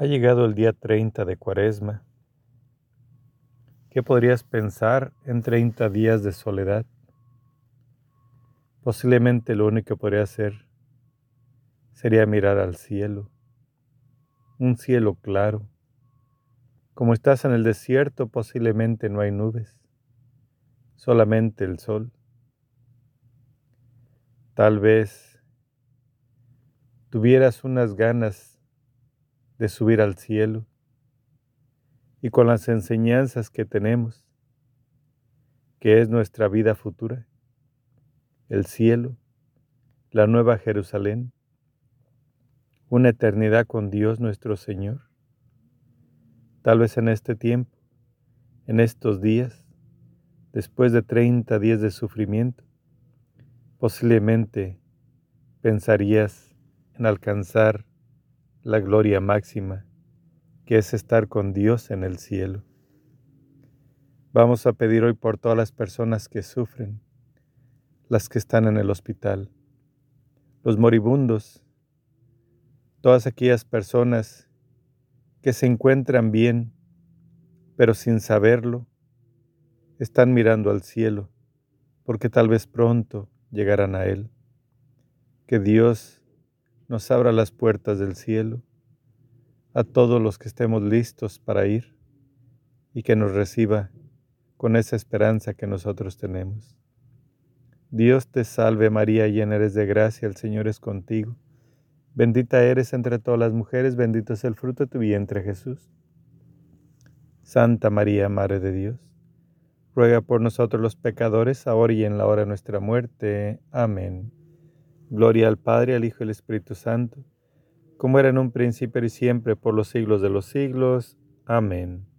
Ha llegado el día 30 de Cuaresma. ¿Qué podrías pensar en 30 días de soledad? Posiblemente lo único que podría hacer sería mirar al cielo, un cielo claro. Como estás en el desierto, posiblemente no hay nubes, solamente el sol. Tal vez tuvieras unas ganas de subir al cielo y con las enseñanzas que tenemos, que es nuestra vida futura, el cielo, la nueva Jerusalén, una eternidad con Dios nuestro Señor. Tal vez en este tiempo, en estos días, después de 30 días de sufrimiento, posiblemente pensarías en alcanzar la gloria máxima, que es estar con Dios en el cielo. Vamos a pedir hoy por todas las personas que sufren, las que están en el hospital, los moribundos, todas aquellas personas que se encuentran bien, pero sin saberlo, están mirando al cielo, porque tal vez pronto llegarán a Él. Que Dios nos abra las puertas del cielo a todos los que estemos listos para ir y que nos reciba con esa esperanza que nosotros tenemos. Dios te salve María, llena eres de gracia, el Señor es contigo. Bendita eres entre todas las mujeres, bendito es el fruto de tu vientre Jesús. Santa María, Madre de Dios, ruega por nosotros los pecadores, ahora y en la hora de nuestra muerte. Amén. Gloria al Padre, al Hijo y al Espíritu Santo, como era en un principio y siempre, por los siglos de los siglos. Amén.